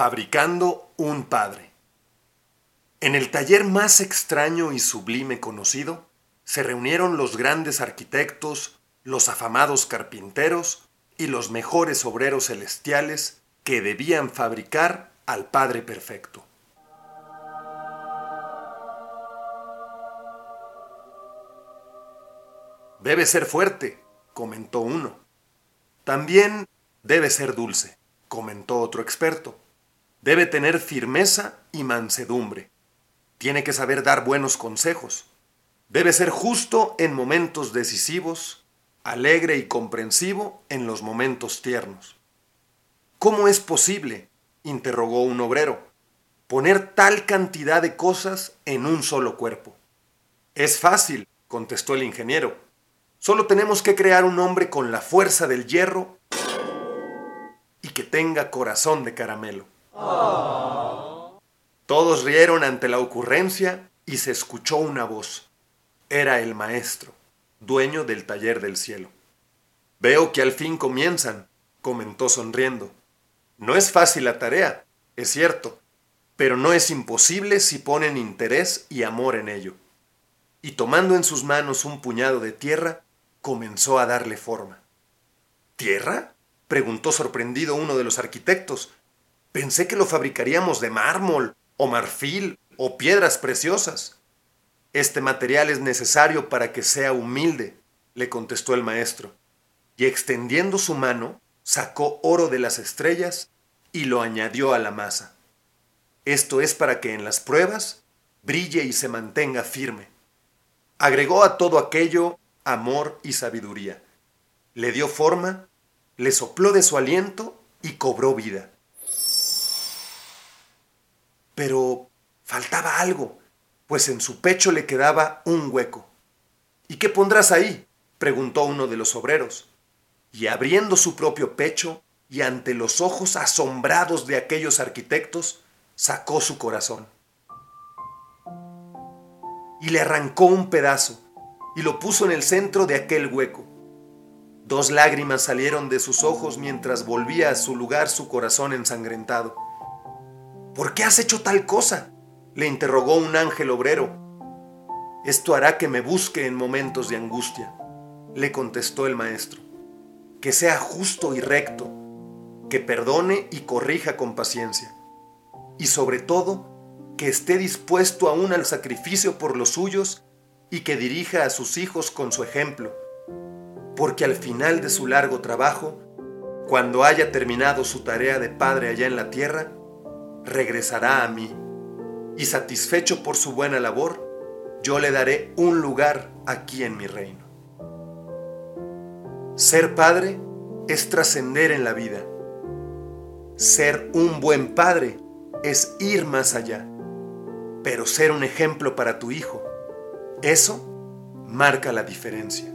Fabricando un padre. En el taller más extraño y sublime conocido, se reunieron los grandes arquitectos, los afamados carpinteros y los mejores obreros celestiales que debían fabricar al Padre Perfecto. Debe ser fuerte, comentó uno. También debe ser dulce, comentó otro experto. Debe tener firmeza y mansedumbre. Tiene que saber dar buenos consejos. Debe ser justo en momentos decisivos, alegre y comprensivo en los momentos tiernos. ¿Cómo es posible? interrogó un obrero, poner tal cantidad de cosas en un solo cuerpo. Es fácil, contestó el ingeniero. Solo tenemos que crear un hombre con la fuerza del hierro y que tenga corazón de caramelo. Todos rieron ante la ocurrencia y se escuchó una voz. Era el maestro, dueño del taller del cielo. Veo que al fin comienzan, comentó sonriendo. No es fácil la tarea, es cierto, pero no es imposible si ponen interés y amor en ello. Y tomando en sus manos un puñado de tierra, comenzó a darle forma. ¿Tierra? preguntó sorprendido uno de los arquitectos. Pensé que lo fabricaríamos de mármol, o marfil, o piedras preciosas. Este material es necesario para que sea humilde, le contestó el maestro, y extendiendo su mano, sacó oro de las estrellas y lo añadió a la masa. Esto es para que en las pruebas brille y se mantenga firme. Agregó a todo aquello amor y sabiduría. Le dio forma, le sopló de su aliento y cobró vida. Pero faltaba algo, pues en su pecho le quedaba un hueco. ¿Y qué pondrás ahí? preguntó uno de los obreros. Y abriendo su propio pecho, y ante los ojos asombrados de aquellos arquitectos, sacó su corazón. Y le arrancó un pedazo, y lo puso en el centro de aquel hueco. Dos lágrimas salieron de sus ojos mientras volvía a su lugar su corazón ensangrentado. ¿Por qué has hecho tal cosa? le interrogó un ángel obrero. Esto hará que me busque en momentos de angustia, le contestó el maestro. Que sea justo y recto, que perdone y corrija con paciencia, y sobre todo, que esté dispuesto aún al sacrificio por los suyos y que dirija a sus hijos con su ejemplo, porque al final de su largo trabajo, cuando haya terminado su tarea de padre allá en la tierra, regresará a mí, y satisfecho por su buena labor, yo le daré un lugar aquí en mi reino. Ser padre es trascender en la vida. Ser un buen padre es ir más allá. Pero ser un ejemplo para tu hijo, eso marca la diferencia.